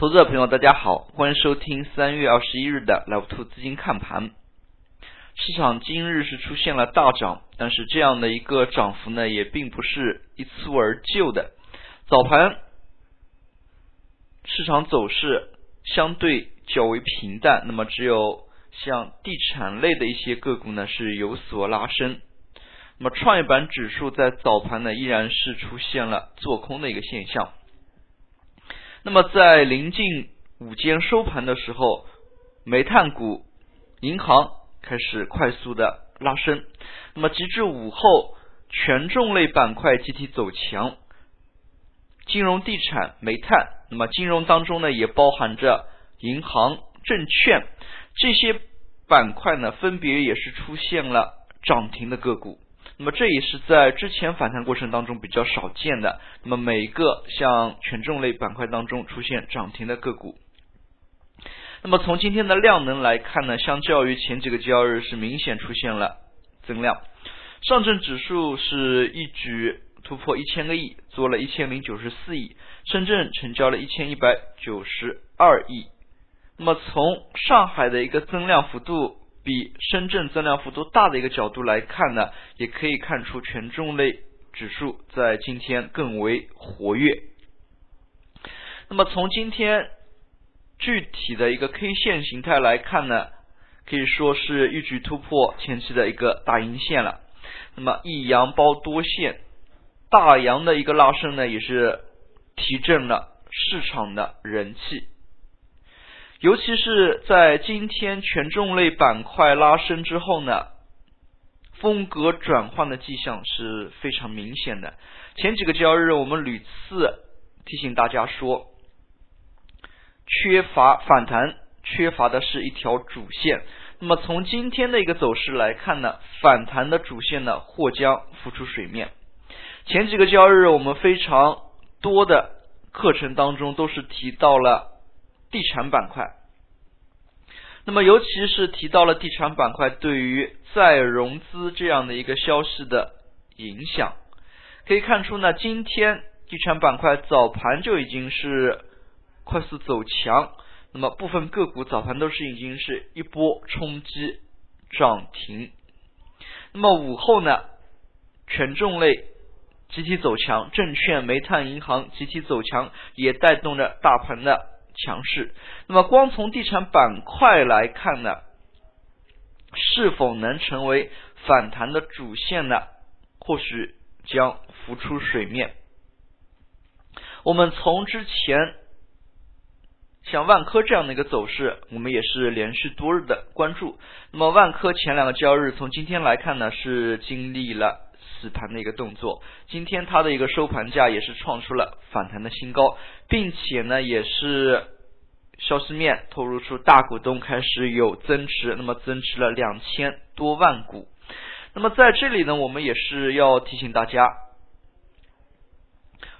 投资者朋友，大家好，欢迎收听三月二十一日的 Live 兔资金看盘。市场今日是出现了大涨，但是这样的一个涨幅呢，也并不是一蹴而就的。早盘市场走势相对较为平淡，那么只有像地产类的一些个股呢是有所拉升。那么创业板指数在早盘呢依然是出现了做空的一个现象。那么在临近午间收盘的时候，煤炭股、银行开始快速的拉升。那么截至午后，权重类板块集体走强，金融、地产、煤炭。那么金融当中呢，也包含着银行、证券这些板块呢，分别也是出现了涨停的个股。那么这也是在之前反弹过程当中比较少见的。那么每一个像权重类板块当中出现涨停的个股。那么从今天的量能来看呢，相较于前几个交易日是明显出现了增量。上证指数是一举突破一千个亿，做了一千零九十四亿；深圳成交了一千一百九十二亿。那么从上海的一个增量幅度。比深圳增量幅度大的一个角度来看呢，也可以看出权重类指数在今天更为活跃。那么从今天具体的一个 K 线形态来看呢，可以说是一举突破前期的一个大阴线了。那么一阳包多线，大阳的一个拉升呢，也是提振了市场的人气。尤其是在今天权重类板块拉升之后呢，风格转换的迹象是非常明显的。前几个交易日我们屡次提醒大家说，缺乏反弹，缺乏的是一条主线。那么从今天的一个走势来看呢，反弹的主线呢或将浮出水面。前几个交易日我们非常多的课程当中都是提到了。地产板块，那么尤其是提到了地产板块对于再融资这样的一个消息的影响，可以看出呢，今天地产板块早盘就已经是快速走强，那么部分个股早盘都是已经是一波冲击涨停，那么午后呢，权重类集体走强，证券、煤炭、银行集体走强，也带动着大盘的。强势，那么光从地产板块来看呢，是否能成为反弹的主线呢？或许将浮出水面。我们从之前像万科这样的一个走势，我们也是连续多日的关注。那么万科前两个交易日，从今天来看呢，是经历了。死盘的一个动作，今天它的一个收盘价也是创出了反弹的新高，并且呢，也是消息面透露出大股东开始有增持，那么增持了两千多万股。那么在这里呢，我们也是要提醒大家，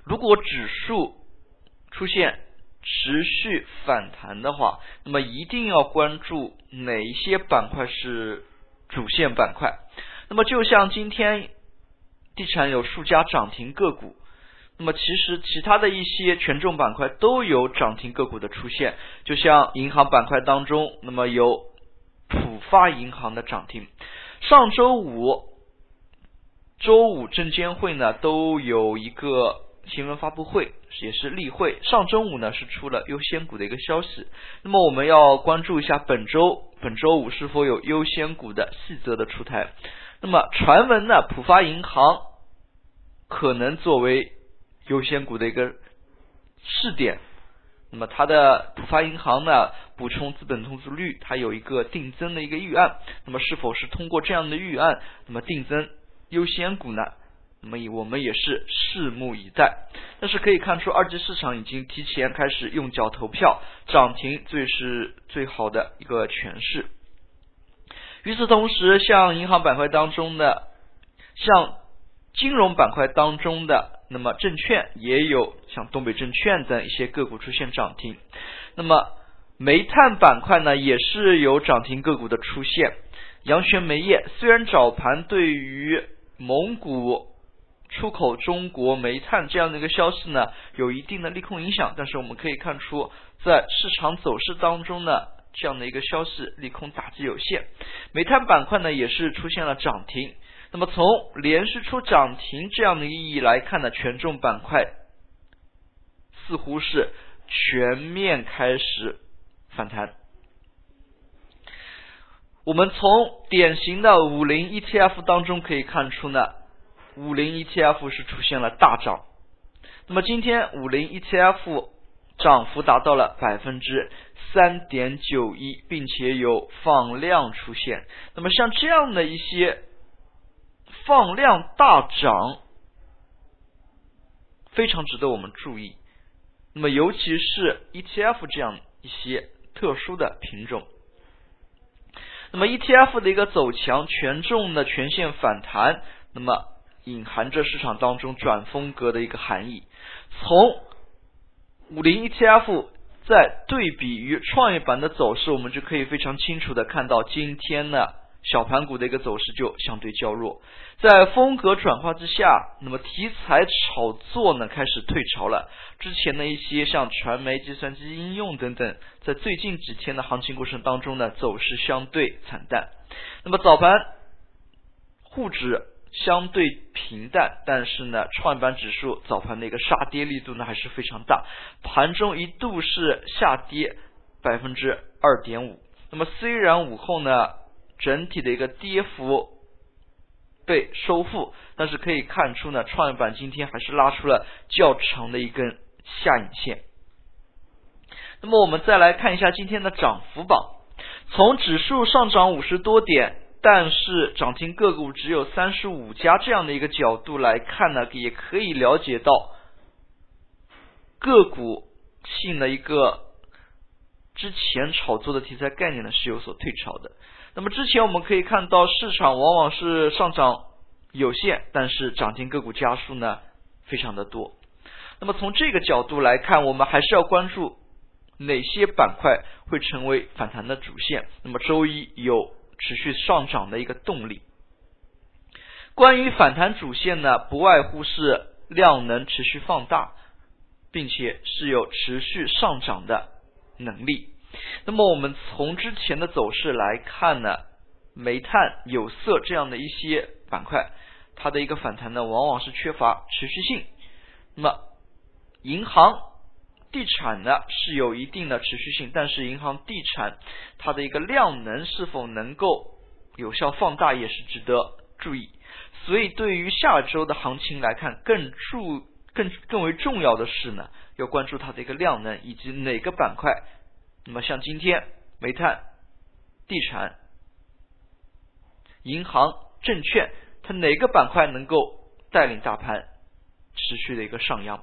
如果指数出现持续反弹的话，那么一定要关注哪一些板块是主线板块。那么就像今天。地产有数家涨停个股，那么其实其他的一些权重板块都有涨停个股的出现，就像银行板块当中，那么有浦发银行的涨停。上周五、周五证监会呢都有一个新闻发布会，也是例会。上周五呢是出了优先股的一个消息，那么我们要关注一下本周本周五是否有优先股的细则的出台。那么传闻呢，浦发银行可能作为优先股的一个试点。那么它的浦发银行呢，补充资本通知率，它有一个定增的一个预案。那么是否是通过这样的预案，那么定增优先股呢？那么我们也是拭目以待。但是可以看出，二级市场已经提前开始用脚投票，涨停最是最好的一个诠释。与此同时，像银行板块当中的，像金融板块当中的，那么证券也有像东北证券等一些个股出现涨停。那么煤炭板块呢，也是有涨停个股的出现。阳泉煤业虽然早盘对于蒙古出口中国煤炭这样的一个消息呢，有一定的利空影响。但是我们可以看出，在市场走势当中呢，这样的一个消息利空打击有限。煤炭板块呢，也是出现了涨停。那么从连续出涨停这样的意义来看呢，权重板块似乎是全面开始反弹。我们从典型的五零 ETF 当中可以看出呢，五零 ETF 是出现了大涨。那么今天五零 ETF 涨幅达到了百分之三点九一，并且有放量出现。那么像这样的一些放量大涨，非常值得我们注意。那么尤其是 ETF 这样一些特殊的品种。那么 ETF 的一个走强，权重的全线反弹，那么隐含着市场当中转风格的一个含义。从五零 ETF 在对比于创业板的走势，我们就可以非常清楚的看到，今天呢。小盘股的一个走势就相对较弱，在风格转化之下，那么题材炒作呢开始退潮了。之前的一些像传媒、计算机应用等等，在最近几天的行情过程当中呢，走势相对惨淡。那么早盘沪指相对平淡，但是呢，创业板指数早盘的一个杀跌力度呢还是非常大，盘中一度是下跌百分之二点五。那么虽然午后呢，整体的一个跌幅被收复，但是可以看出呢，创业板今天还是拉出了较长的一根下影线。那么我们再来看一下今天的涨幅榜，从指数上涨五十多点，但是涨停个股只有三十五家这样的一个角度来看呢，也可以了解到个股性的一个之前炒作的题材概念呢是有所退潮的。那么之前我们可以看到，市场往往是上涨有限，但是涨停个股家数呢非常的多。那么从这个角度来看，我们还是要关注哪些板块会成为反弹的主线。那么周一有持续上涨的一个动力。关于反弹主线呢，不外乎是量能持续放大，并且是有持续上涨的能力。那么我们从之前的走势来看呢，煤炭、有色这样的一些板块，它的一个反弹呢，往往是缺乏持续性。那么银行、地产呢是有一定的持续性，但是银行、地产它的一个量能是否能够有效放大，也是值得注意。所以对于下周的行情来看，更注更更为重要的是呢，要关注它的一个量能以及哪个板块。那么像今天煤炭、地产、银行、证券，它哪个板块能够带领大盘持续的一个上扬？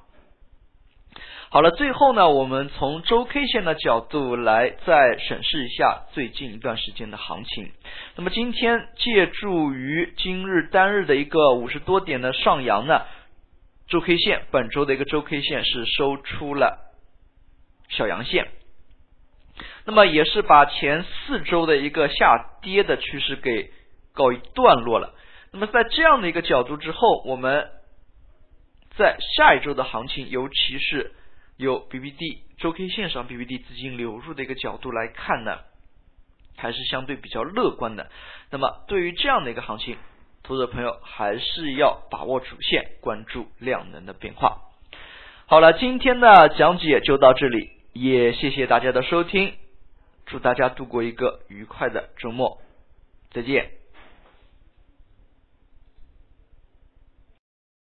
好了，最后呢，我们从周 K 线的角度来再审视一下最近一段时间的行情。那么今天借助于今日单日的一个五十多点的上扬呢，周 K 线本周的一个周 K 线是收出了小阳线。那么也是把前四周的一个下跌的趋势给告一段落了。那么在这样的一个角度之后，我们在下一周的行情，尤其是有 BBD 周 K 线上 BBD 资金流入的一个角度来看呢，还是相对比较乐观的。那么对于这样的一个行情，投资者朋友还是要把握主线，关注量能的变化。好了，今天的讲解就到这里，也谢谢大家的收听。祝大家度过一个愉快的周末，再见。